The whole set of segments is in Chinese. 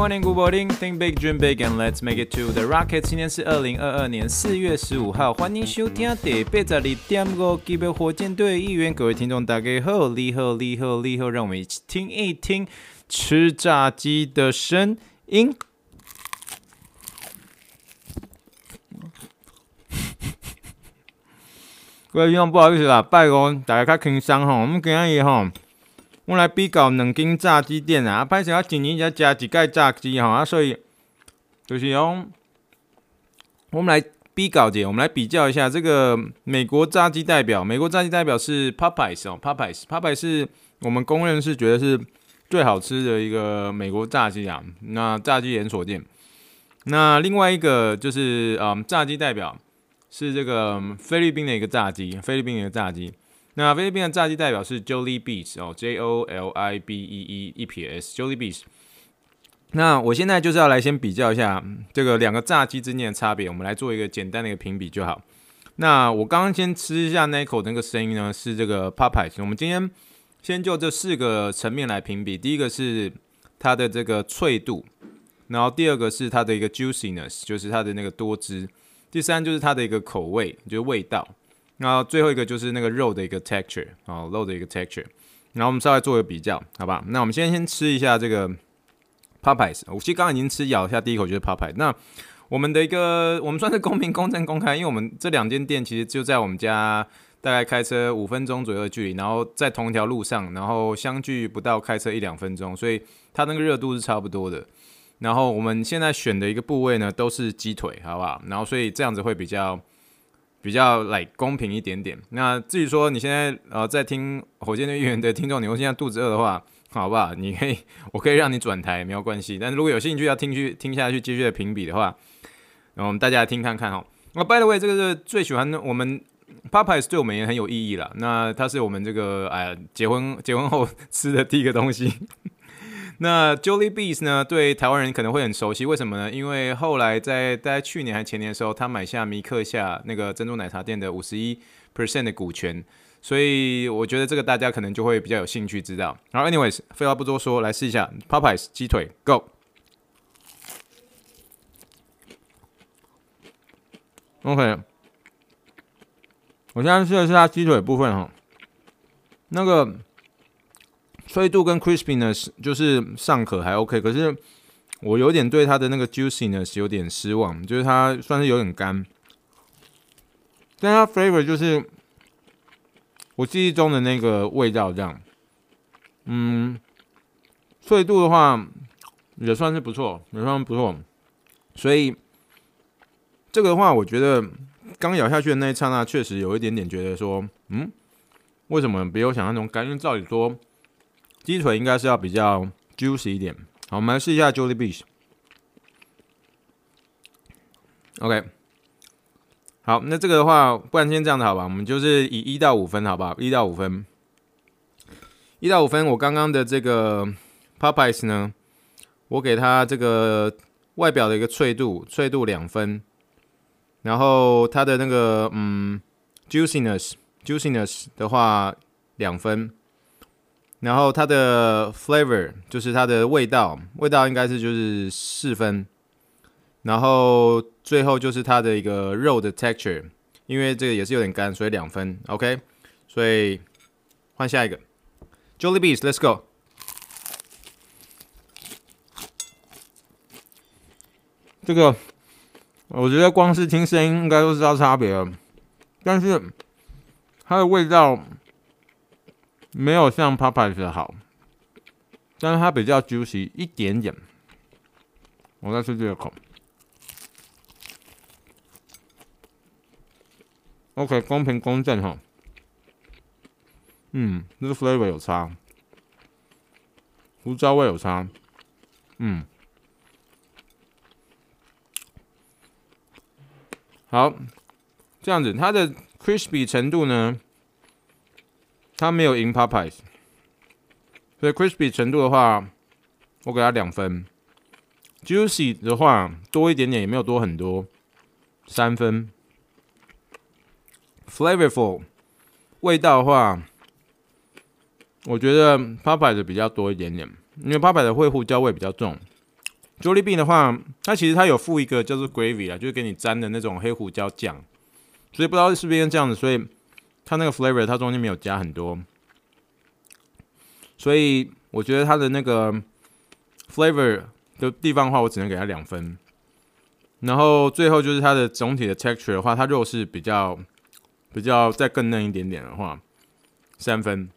Morning, good morning. Think big, dream big, and let's make it to the rocket. 今天是二零二二年四月十五号，欢迎收听第八十二点五集的火箭队一员。各位听众，大家好，你好，你好，你好，让我们一起听一听吃炸鸡的声音。各位听众，不好意思啦，拜托大家较轻松吼，我们今日吼。我来比较两间炸鸡店啊，啊，歹势我今年才加一盖炸鸡吼，啊，所以就是讲，我们来比较一下，我们来比较一下这个美国炸鸡代表，美国炸鸡代表是 Popeyes 哦，Popeyes，Popeyes 是我们公认是觉得是最好吃的一个美国炸鸡啊，那炸鸡连锁店。那另外一个就是嗯，炸鸡代表是这个菲律宾的一个炸鸡，菲律宾的一个炸鸡。那菲律宾的炸鸡代表是 Jollibee 哦，J O L I B E E 一撇 S Jollibee。那我现在就是要来先比较一下这个两个炸鸡之间的差别，我们来做一个简单的一个评比就好。那我刚刚先吃一下那一口那个声音呢，是这个 Popeyes。我们今天先就这四个层面来评比，第一个是它的这个脆度，然后第二个是它的一个 juiciness，就是它的那个多汁，第三就是它的一个口味，就是味道。然后最后一个就是那个肉的一个 texture，哦，肉的一个 texture。然后我们稍微做个比较，好吧？那我们先先吃一下这个 Popeyes。我其实刚刚已经吃咬一下第一口就是 Popeyes。那我们的一个我们算是公平、公正、公开，因为我们这两间店其实就在我们家大概开车五分钟左右的距离，然后在同一条路上，然后相距不到开车一两分钟，所以它那个热度是差不多的。然后我们现在选的一个部位呢都是鸡腿，好不好？然后所以这样子会比较。比较来、公平一点点。那至于说你现在呃在听火箭队预言的听众，你如果现在肚子饿的话，好不好？你可以，我可以让你转台，没有关系。但是如果有兴趣要听去听下去继续的评比的话，那我们大家来听看看哈。那 by the way，这个是最喜欢的我们 Popeyes 对我们也很有意义了。那它是我们这个哎结婚结婚后吃的第一个东西。那 Jollibee 呢？对台湾人可能会很熟悉，为什么呢？因为后来在在去年还前年的时候，他买下米克夏那个珍珠奶茶店的五十一 percent 的股权，所以我觉得这个大家可能就会比较有兴趣知道。然后，anyways，废话不多说，来试一下 Popeyes 鸡腿，Go。OK，我现在试的是它鸡腿部分哈，那个。脆度跟 crispiness 就是尚可还 OK，可是我有点对它的那个 juiciness 有点失望，就是它算是有点干，但它 flavor 就是我记忆中的那个味道这样。嗯，脆度的话也算是不错，也算是不错，所以这个的话，我觉得刚咬下去的那一刹那，确实有一点点觉得说，嗯，为什么比我想象中干？因为照理说。鸡腿应该是要比较 juicy 一点。好，我们来试一下 Jollibee。OK，好，那这个的话，不然先这样子好吧？我们就是以一到五分，好不好？一到五分，一到五分。我刚刚的这个 Popeyes 呢，我给它这个外表的一个脆度，脆度两分，然后它的那个嗯 juiciness，juiciness 的话两分。然后它的 flavor 就是它的味道，味道应该是就是四分。然后最后就是它的一个肉的 texture，因为这个也是有点干，所以两分。OK，所以换下一个 Jollibee's，Let's go。这个我觉得光是听声音应该都知道差别了，但是它的味道。没有像 p a p a 的好，但是它比较 juicy 一点点。我再吃这个口。OK，公平公正哈。嗯，这个 flavor 有差，胡椒味有差。嗯，好，这样子，它的 crispy 程度呢？它没有赢 Popeyes，所以 crispy 程度的话，我给它两分。Juicy 的话多一点点，也没有多很多，三分。Flavorful 味道的话，我觉得 Popeyes 比较多一点点，因为 Popeyes 会胡椒味比较重。Jollibee 的话，它其实它有附一个叫做 gravy 啊，就是给你沾的那种黑胡椒酱，所以不知道是不是因为这样子，所以它那个 flavor 它中间没有加很多，所以我觉得它的那个 flavor 的地方的话，我只能给它两分。然后最后就是它的总体的 texture 的话，它肉是比较比较再更嫩一点点的话，三分。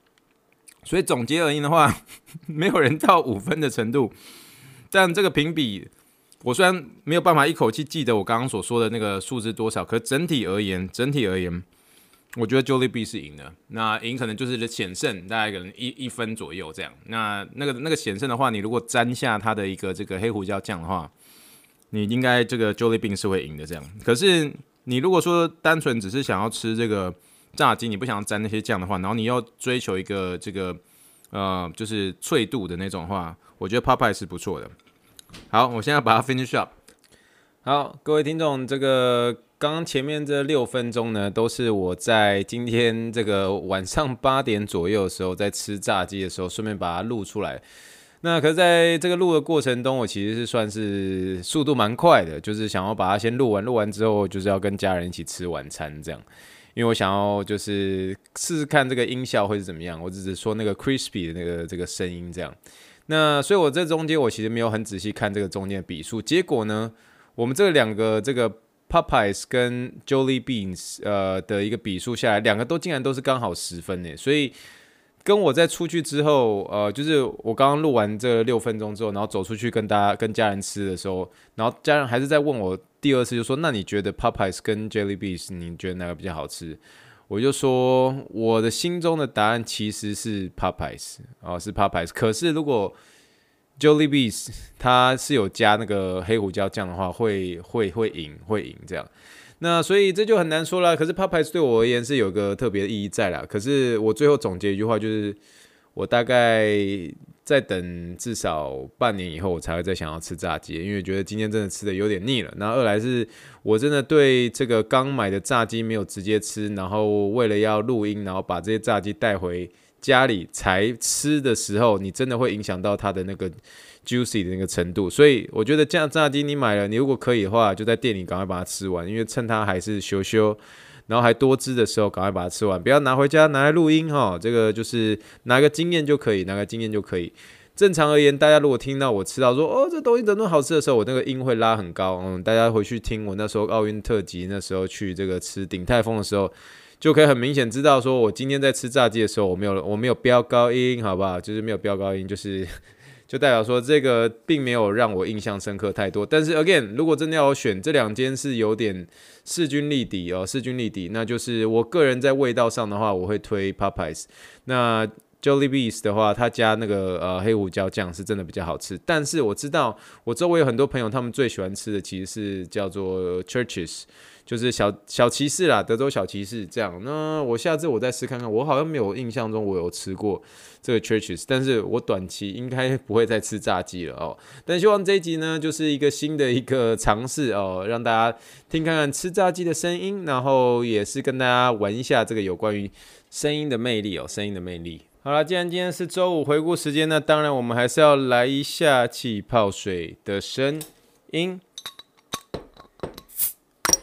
所以总结而言的话，没有人到五分的程度。但这个评比，我虽然没有办法一口气记得我刚刚所说的那个数字多少，可整体而言，整体而言，我觉得 Jolie B 是赢的。那赢可能就是险胜，大概可能一一分左右这样。那那个那个险胜的话，你如果沾下它的一个这个黑胡椒酱的话，你应该这个 Jolie B 是会赢的这样。可是你如果说单纯只是想要吃这个炸鸡，你不想要沾那些酱的话，然后你要追求一个这个呃就是脆度的那种话，我觉得 Popeye 是不错的。好，我现在把它 finish up。好，各位听众，这个刚刚前面这六分钟呢，都是我在今天这个晚上八点左右的时候，在吃炸鸡的时候，顺便把它录出来。那可是在这个录的过程中，我其实是算是速度蛮快的，就是想要把它先录完，录完之后就是要跟家人一起吃晚餐这样，因为我想要就是试试看这个音效会是怎么样。我只是说那个 crispy 的那个这个声音这样。那所以，我这中间我其实没有很仔细看这个中间的笔数。结果呢，我们这两个这个 Popeyes 跟 Jollibeans 呃的一个比数下来，两个都竟然都是刚好十分呢。所以跟我在出去之后，呃，就是我刚刚录完这六分钟之后，然后走出去跟大家跟家人吃的时候，然后家人还是在问我第二次，就说：“那你觉得 Popeyes 跟 Jollibeans，你觉得哪个比较好吃？”我就说，我的心中的答案其实是 Popeyes 哦，是 Popeyes。可是如果 Jollibee's 它是有加那个黑胡椒酱的话，会会会赢，会赢这样。那所以这就很难说了。可是 Popeyes 对我而言是有个特别的意义在啦。可是我最后总结一句话，就是我大概。再等至少半年以后，我才会再想要吃炸鸡，因为觉得今天真的吃的有点腻了。那二来是我真的对这个刚买的炸鸡没有直接吃，然后为了要录音，然后把这些炸鸡带回家里才吃的时候，你真的会影响到它的那个 juicy 的那个程度。所以我觉得这样炸鸡你买了，你如果可以的话，就在店里赶快把它吃完，因为趁它还是羞羞。然后还多汁的时候，赶快把它吃完，不要拿回家拿来录音哈。这个就是拿个经验就可以，拿个经验就可以。正常而言，大家如果听到我吃到说哦，这东西怎么那么好吃的时候，我那个音会拉很高。嗯，大家回去听我那时候奥运特辑那时候去这个吃鼎泰丰的时候，就可以很明显知道说我今天在吃炸鸡的时候，我没有我没有飙高音，好不好？就是没有飙高音，就是。就代表说这个并没有让我印象深刻太多，但是 again，如果真的要我选这两间是有点势均力敌哦，势均力敌，那就是我个人在味道上的话，我会推 Popeyes。那 Jollibee's 的话，他加那个呃黑胡椒酱是真的比较好吃，但是我知道我周围有很多朋友，他们最喜欢吃的其实是叫做 Churches。就是小小骑士啦，德州小骑士这样。那我下次我再试看看，我好像没有印象中我有吃过这个 Churches，但是我短期应该不会再吃炸鸡了哦。但希望这一集呢，就是一个新的一个尝试哦，让大家听看看吃炸鸡的声音，然后也是跟大家玩一下这个有关于声音的魅力哦，声音的魅力。好了，既然今天是周五回顾时间，那当然我们还是要来一下气泡水的声音。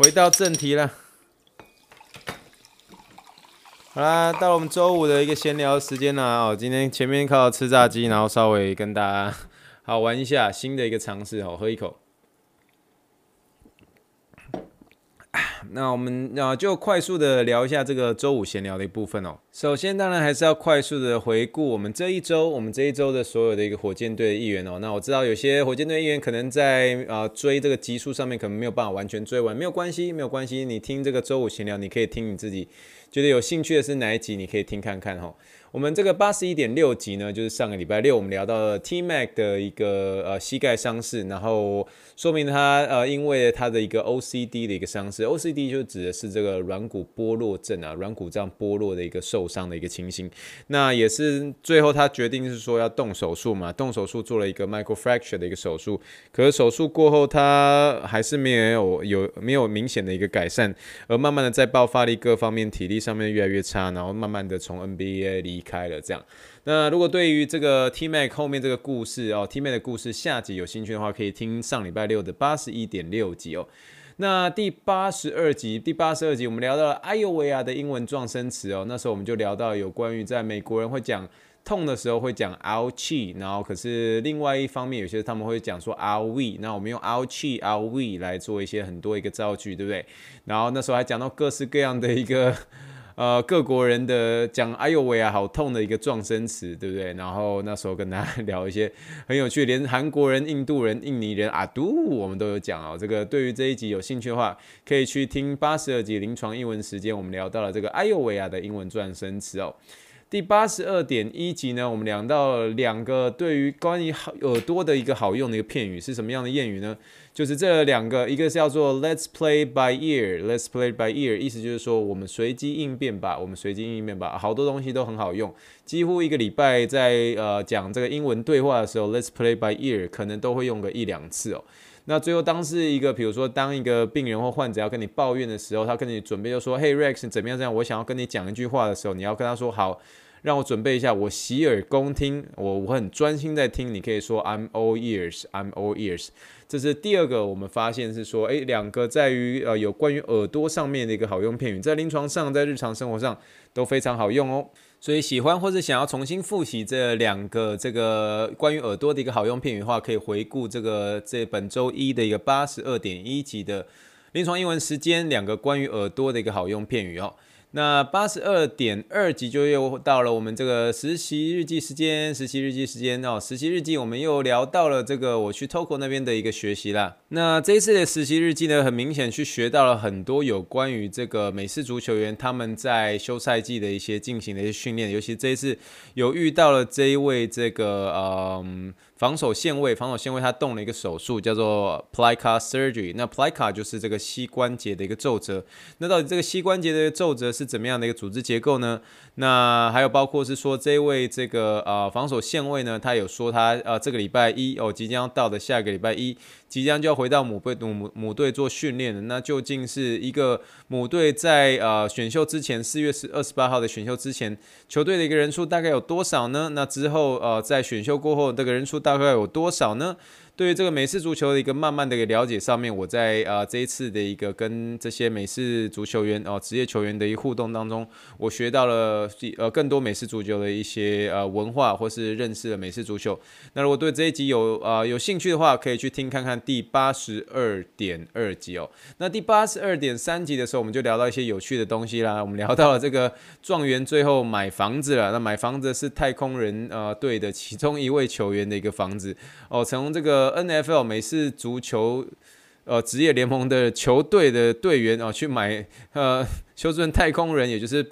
回到正题了，好啦，到我们周五的一个闲聊时间了哦。今天前面靠吃炸鸡，然后稍微跟大家好玩一下新的一个尝试哦，喝一口。那我们啊，就快速的聊一下这个周五闲聊的一部分哦。首先，当然还是要快速的回顾我们这一周，我们这一周的所有的一个火箭队的议员哦。那我知道有些火箭队议员可能在啊追这个集数上面可能没有办法完全追完，没有关系，没有关系。你听这个周五闲聊，你可以听你自己觉得有兴趣的是哪一集，你可以听看看哦。我们这个八十一点六集呢，就是上个礼拜六我们聊到了 T Mac 的一个呃膝盖伤势，然后说明他呃因为他的一个 OCD 的一个伤势，OCD 就指的是这个软骨剥落症啊，软骨这样剥落的一个受伤的一个情形。那也是最后他决定是说要动手术嘛，动手术做了一个 microfracture 的一个手术，可是手术过后他还是没有有没有明显的一个改善，而慢慢的在爆发力各方面体力上面越来越差，然后慢慢的从 NBA 离。离开了这样，那如果对于这个 T Mac 后面这个故事哦，T Mac 的故事下集有兴趣的话，可以听上礼拜六的八十一点六集哦。那第八十二集，第八十二集我们聊到了哎呦喂啊的英文撞声词哦，那时候我们就聊到有关于在美国人会讲痛的时候会讲 ouch，然后可是另外一方面有些他们会讲说 o w 那我们用 o u c h o w 来做一些很多一个造句，对不对？然后那时候还讲到各式各样的一个。呃，各国人的讲“哎呦喂啊，好痛”的一个撞声词，对不对？然后那时候跟大家聊一些很有趣，连韩国人、印度人、印尼人啊，都我们都有讲哦。这个对于这一集有兴趣的话，可以去听八十二集临床英文时间，我们聊到了这个“哎呦喂啊”的英文撞声词哦。第八十二点一集呢，我们聊到两个对于关于好耳朵的一个好用的一个片语是什么样的谚语呢？就是这两个，一个是叫做 Let's play by ear，Let's play by ear，意思就是说我们随机应变吧，我们随机应变吧，好多东西都很好用，几乎一个礼拜在呃讲这个英文对话的时候，Let's play by ear 可能都会用个一两次哦。那最后当是一个，比如说当一个病人或患者要跟你抱怨的时候，他跟你准备就说，Hey Rex，怎么样？这样我想要跟你讲一句话的时候，你要跟他说好。让我准备一下，我洗耳恭听，我我很专心在听。你可以说 I'm all ears，I'm all ears。这是第二个，我们发现是说，诶，两个在于呃有关于耳朵上面的一个好用片语，在临床上，在日常生活上都非常好用哦。所以喜欢或者想要重新复习这两个这个关于耳朵的一个好用片语的话，可以回顾这个这本周一的一个八十二点一集的临床英文时间，两个关于耳朵的一个好用片语哦。那八十二点二集就又到了我们这个实习日记时间，实习日记时间哦，实习日记我们又聊到了这个我去 Toco 那边的一个学习啦。那这一次的实习日记呢，很明显去学到了很多有关于这个美式足球员他们在休赛季的一些进行的一些训练，尤其这一次有遇到了这一位这个嗯。防守线位，防守线位，他动了一个手术，叫做 plica surgery。那 plica 就是这个膝关节的一个皱褶。那到底这个膝关节的皱褶是怎么样的一个组织结构呢？那还有包括是说，这位这个呃防守线位呢，他有说他呃这个礼拜一哦即将要到的下个礼拜一。即将就要回到母队母母队做训练了，那究竟是一个母队在呃选秀之前四月十二十八号的选秀之前，球队的一个人数大概有多少呢？那之后呃在选秀过后，这个人数大概有多少呢？对于这个美式足球的一个慢慢的一个了解上面，我在呃这一次的一个跟这些美式足球员哦职业球员的一个互动当中，我学到了呃更多美式足球的一些呃文化，或是认识了美式足球。那如果对这一集有呃有兴趣的话，可以去听看看第八十二点二集哦。那第八十二点三集的时候，我们就聊到一些有趣的东西啦。我们聊到了这个状元最后买房子了，那买房子是太空人呃队的其中一位球员的一个房子哦，从这个。NFL 美式足球，呃，职业联盟的球队的队员啊，去买呃。休斯顿太空人，也就是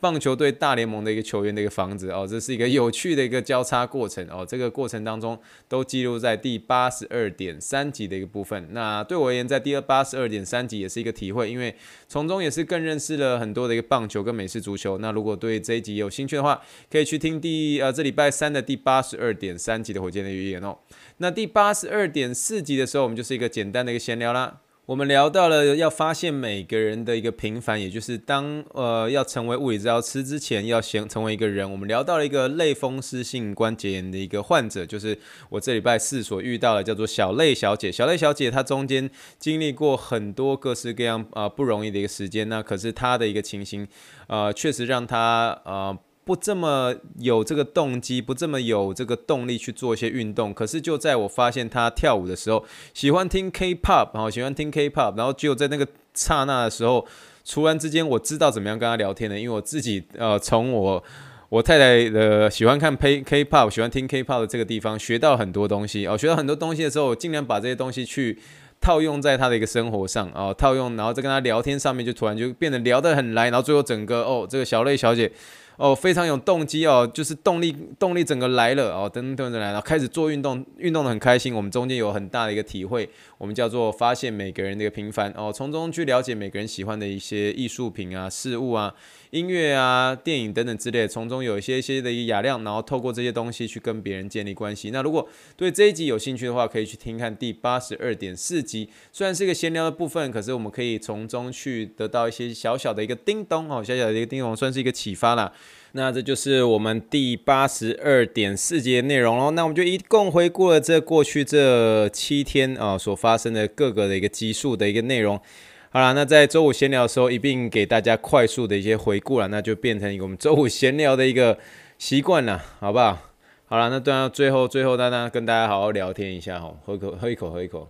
棒球队大联盟的一个球员的一个房子哦，这是一个有趣的一个交叉过程哦。这个过程当中都记录在第八十二点三集的一个部分。那对我而言，在第二八十二点三集也是一个体会，因为从中也是更认识了很多的一个棒球跟美式足球。那如果对这一集有兴趣的话，可以去听第呃这礼拜三的第八十二点三集的火箭的预言哦。那第八十二点四集的时候，我们就是一个简单的一个闲聊啦。我们聊到了要发现每个人的一个平凡，也就是当呃要成为物理治疗师之前，要先成为一个人。我们聊到了一个类风湿性关节炎的一个患者，就是我这礼拜四所遇到的，叫做小类小姐。小类小姐她中间经历过很多各式各样啊、不容易的一个时间，那可是她的一个情形，呃，确实让她呃。不这么有这个动机，不这么有这个动力去做一些运动。可是就在我发现他跳舞的时候，喜欢听 K-pop，然后喜欢听 K-pop，然后就在那个刹那的时候，突然之间我知道怎么样跟他聊天了。因为我自己呃，从我我太太的喜欢看 K-pop，喜欢听 K-pop 的这个地方学到很多东西哦。学到很多东西的时候，我尽量把这些东西去套用在他的一个生活上哦，套用，然后再跟他聊天上面，就突然就变得聊得很来，然后最后整个哦，这个小类小姐。哦，非常有动机哦，就是动力动力整个来了哦，等等等来了，开始做运动，运动的很开心。我们中间有很大的一个体会，我们叫做发现每个人的一个平凡哦，从中去了解每个人喜欢的一些艺术品啊、事物啊。音乐啊、电影等等之类，从中有一些一些的一个雅量，然后透过这些东西去跟别人建立关系。那如果对这一集有兴趣的话，可以去听看第八十二点四集。虽然是一个闲聊的部分，可是我们可以从中去得到一些小小的一个叮咚哦，小小的一个叮咚，算是一个启发啦。那这就是我们第八十二点四集的内容喽。那我们就一共回顾了这过去这七天啊所发生的各个的一个集数的一个内容。好了，那在周五闲聊的时候，一并给大家快速的一些回顾了，那就变成我们周五闲聊的一个习惯了，好不好？好了，那等到最后，最后大家跟大家好好聊天一下哈，喝口，喝一口，喝一口。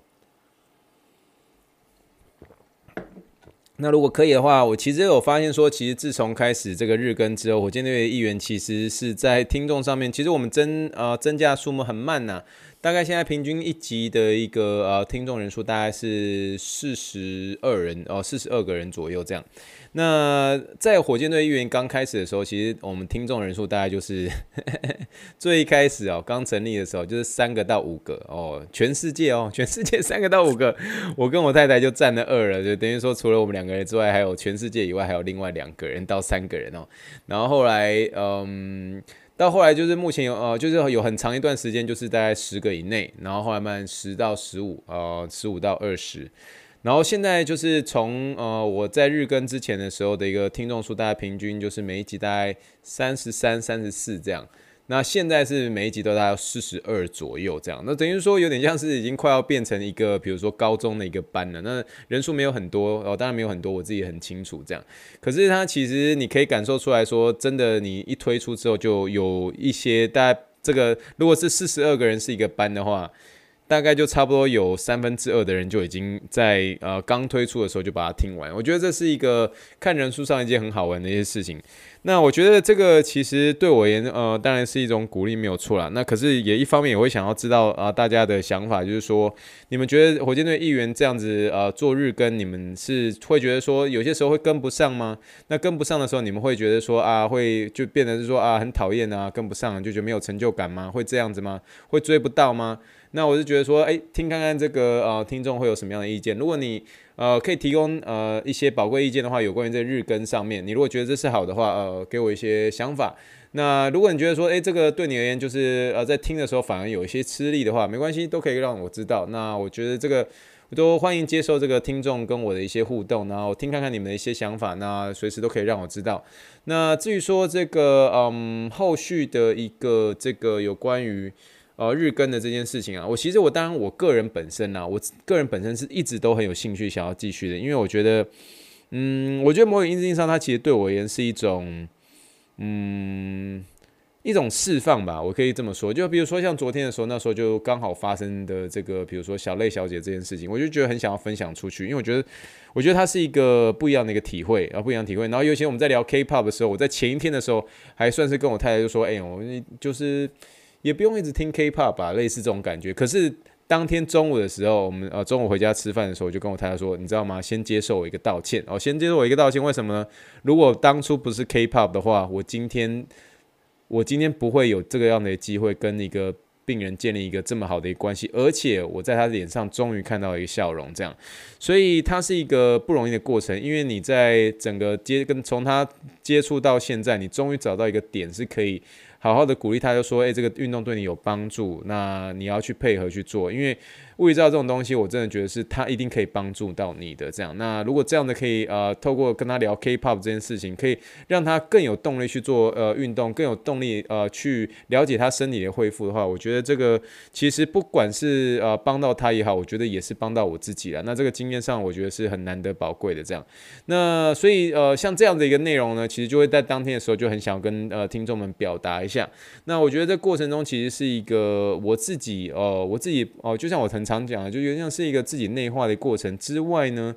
那如果可以的话，我其实有发现说，其实自从开始这个日更之后，火箭队的议员其实是在听众上面，其实我们增呃增加数目很慢呐。大概现在平均一集的一个呃听众人数大概是四十二人哦，四十二个人左右这样。那在火箭队议员刚开始的时候，其实我们听众人数大概就是呵呵 最开始哦，刚成立的时候就是三个到五个哦，全世界哦，全世界三个到五个，我跟我太太就占了二了，就等于说除了我们两个人之外，还有全世界以外还有另外两个人到三个人哦。然后后来嗯。到后来就是目前有呃，就是有很长一段时间就是大概十个以内，然后后来慢十到十五，呃，十五到二十，然后现在就是从呃我在日更之前的时候的一个听众数，大概平均就是每一集大概三十三、三十四这样。那现在是每一集都大概四十二左右这样，那等于说有点像是已经快要变成一个，比如说高中的一个班了。那人数没有很多哦，当然没有很多，我自己很清楚这样。可是它其实你可以感受出来说，真的你一推出之后，就有一些大概这个如果是四十二个人是一个班的话，大概就差不多有三分之二的人就已经在呃刚推出的时候就把它听完。我觉得这是一个看人数上一件很好玩的一些事情。那我觉得这个其实对我而言，呃，当然是一种鼓励，没有错啦。那可是也一方面也会想要知道啊、大家的想法，就是说，你们觉得火箭队议员这样子呃做日更，你们是会觉得说有些时候会跟不上吗？那跟不上的时候，你们会觉得说啊，会就变得是说啊很讨厌啊，跟不上就觉得没有成就感吗？会这样子吗？会追不到吗？那我是觉得说，哎，听看看这个呃听众会有什么样的意见？如果你呃，可以提供呃一些宝贵意见的话，有关于这日更上面，你如果觉得这是好的话，呃，给我一些想法。那如果你觉得说，诶，这个对你而言就是呃在听的时候反而有一些吃力的话，没关系，都可以让我知道。那我觉得这个我都欢迎接受这个听众跟我的一些互动，然后听看看你们的一些想法，那随时都可以让我知道。那至于说这个嗯后续的一个这个有关于。呃，日更的这件事情啊，我其实我当然我个人本身呢、我个人本身是一直都很有兴趣想要继续的，因为我觉得，嗯，我觉得某种意义上，它其实对我而言是一种，嗯，一种释放吧，我可以这么说。就比如说像昨天的时候，那时候就刚好发生的这个，比如说小泪小姐这件事情，我就觉得很想要分享出去，因为我觉得，我觉得它是一个不一样的一个体会，啊，不一样的体会。然后尤其我们在聊 K-pop 的时候，我在前一天的时候还算是跟我太太就说，哎、我就是。也不用一直听 K-pop 吧，类似这种感觉。可是当天中午的时候，我们呃中午回家吃饭的时候，我就跟我太太说，你知道吗？先接受我一个道歉哦，先接受我一个道歉。为什么呢？如果当初不是 K-pop 的话，我今天我今天不会有这个样的机会跟一个病人建立一个这么好的一个关系，而且我在他脸上终于看到一个笑容，这样。所以它是一个不容易的过程，因为你在整个接跟从他接触到现在，你终于找到一个点是可以。好好的鼓励他，就说：“哎、这个运动对你有帮助，那你要去配合去做，因为。”物理治疗这种东西，我真的觉得是它一定可以帮助到你的。这样，那如果这样的可以呃，透过跟他聊 K-pop 这件事情，可以让他更有动力去做呃运动，更有动力呃去了解他身体的恢复的话，我觉得这个其实不管是呃帮到他也好，我觉得也是帮到我自己了。那这个经验上，我觉得是很难得宝贵的。这样，那所以呃像这样的一个内容呢，其实就会在当天的时候就很想跟呃听众们表达一下。那我觉得这过程中其实是一个我自己呃我自己哦、就像我曾。常讲啊就有点像是一个自己内化的过程。之外呢，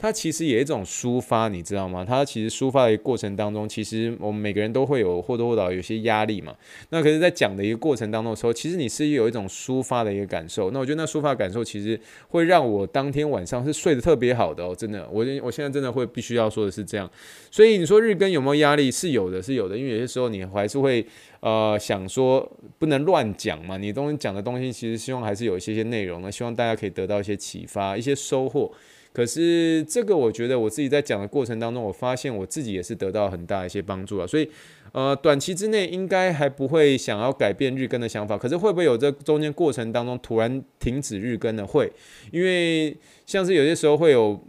它其实也是一种抒发，你知道吗？它其实抒发的过程当中，其实我们每个人都会有或多或少有些压力嘛。那可是，在讲的一个过程当中的时候，其实你是有一种抒发的一个感受。那我觉得那抒发感受，其实会让我当天晚上是睡得特别好的哦，真的。我我现在真的会必须要说的是这样。所以你说日更有没有压力？是有的，是有的。因为有些时候你还是会呃想说不能乱讲嘛。你东西讲的东西，其实希望还是有一些些内容呢，希望大家可以得到一些启发，一些收获。可是这个，我觉得我自己在讲的过程当中，我发现我自己也是得到很大一些帮助啊。所以，呃，短期之内应该还不会想要改变日更的想法。可是会不会有这中间过程当中突然停止日更的？会，因为像是有些时候会有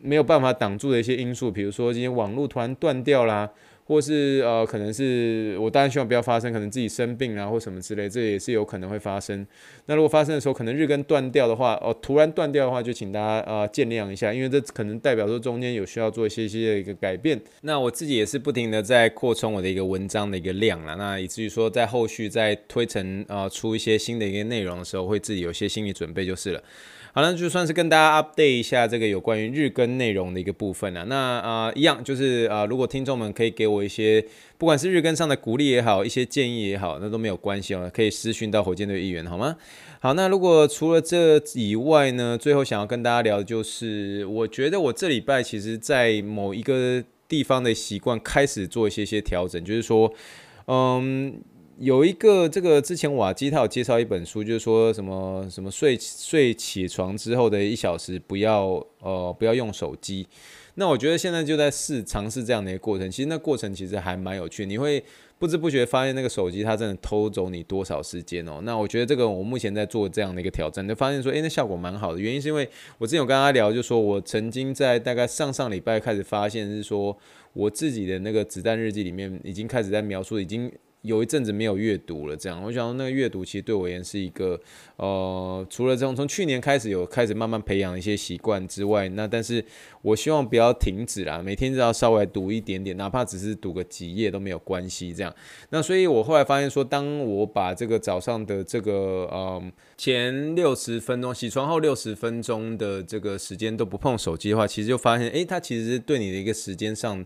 没有办法挡住的一些因素，比如说今天网络突然断掉啦。或是呃，可能是我当然希望不要发生，可能自己生病啊，或什么之类，这也是有可能会发生。那如果发生的时候，可能日更断掉的话，哦，突然断掉的话，就请大家啊、呃、见谅一下，因为这可能代表说中间有需要做一些些的一个改变。那我自己也是不停的在扩充我的一个文章的一个量了，那以至于说在后续在推陈啊、呃、出一些新的一个内容的时候，会自己有些心理准备就是了。好了，就算是跟大家 update 一下这个有关于日更内容的一个部分了。那啊、一样就是啊、如果听众们可以给我一些，不管是日更上的鼓励也好，一些建议也好，那都没有关系哦，可以私讯到火箭队议员好吗？好，那如果除了这以外呢，最后想要跟大家聊的就是，我觉得我这礼拜其实在某一个地方的习惯开始做一些些调整，就是说，嗯。有一个这个之前瓦基他有介绍一本书，就是说什么什么睡睡起床之后的一小时不要呃不要用手机。那我觉得现在就在试尝试这样的一个过程，其实那过程其实还蛮有趣，你会不知不觉发现那个手机它真的偷走你多少时间哦。那我觉得这个我目前在做这样的一个挑战，就发现说，诶，那效果蛮好的。原因是因为我之前有跟他聊，就说我曾经在大概上上礼拜开始发现是说我自己的那个子弹日记里面已经开始在描述已经。有一阵子没有阅读了，这样我想，那个阅读其实对我而言是一个，呃，除了这种从去年开始有开始慢慢培养一些习惯之外，那但是我希望不要停止啦，每天只要稍微读一点点，哪怕只是读个几页都没有关系，这样。那所以我后来发现说，当我把这个早上的这个，呃，前六十分钟起床后六十分钟的这个时间都不碰手机的话，其实就发现，诶，它其实对你的一个时间上。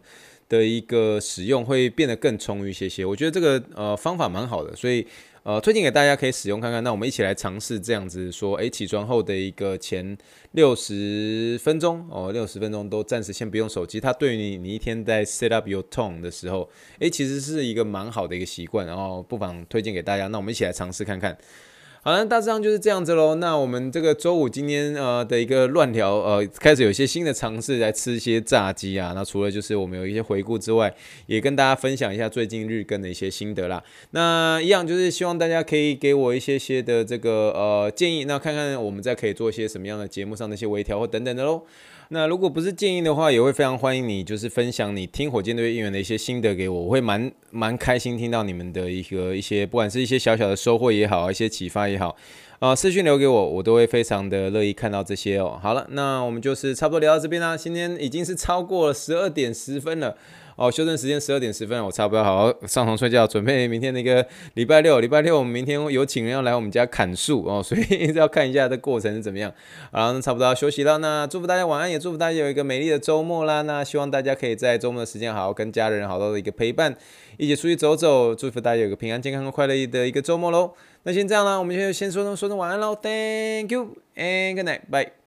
的一个使用会变得更充裕一些些，我觉得这个呃方法蛮好的，所以呃推荐给大家可以使用看看。那我们一起来尝试这样子说，诶，起床后的一个前六十分钟哦，六十分钟都暂时先不用手机，它对于你你一天在 set up your tone 的时候，诶，其实是一个蛮好的一个习惯，然后不妨推荐给大家。那我们一起来尝试看看。好了，大致上就是这样子喽。那我们这个周五今天呃的一个乱聊，呃，开始有一些新的尝试来吃一些炸鸡啊。那除了就是我们有一些回顾之外，也跟大家分享一下最近日更的一些心得啦。那一样就是希望大家可以给我一些些的这个呃建议，那看看我们再可以做一些什么样的节目上的一些微调或等等的喽。那如果不是建议的话，也会非常欢迎你，就是分享你听火箭队应援的一些心得给我，我会蛮蛮开心听到你们的一个一些，不管是一些小小的收获也好，一些启发也好，啊、私讯留给我，我都会非常的乐意看到这些哦。好了，那我们就是差不多聊到这边啦，今天已经是超过了十二点十分了。哦，休整时间十二点十分，我差不多好好上床睡觉，准备明天那个礼拜六。礼拜六我们明天有请人要来我们家砍树哦，所以 要看一下这过程是怎么样。好，那差不多要休息了，那祝福大家晚安，也祝福大家有一个美丽的周末啦。那希望大家可以在周末的时间好好跟家人好好的一个陪伴，一起出去走走。祝福大家有个平安、健康和快乐的一个周末喽。那先这样啦，我们就先说声说声晚安喽，Thank you and good night，bye。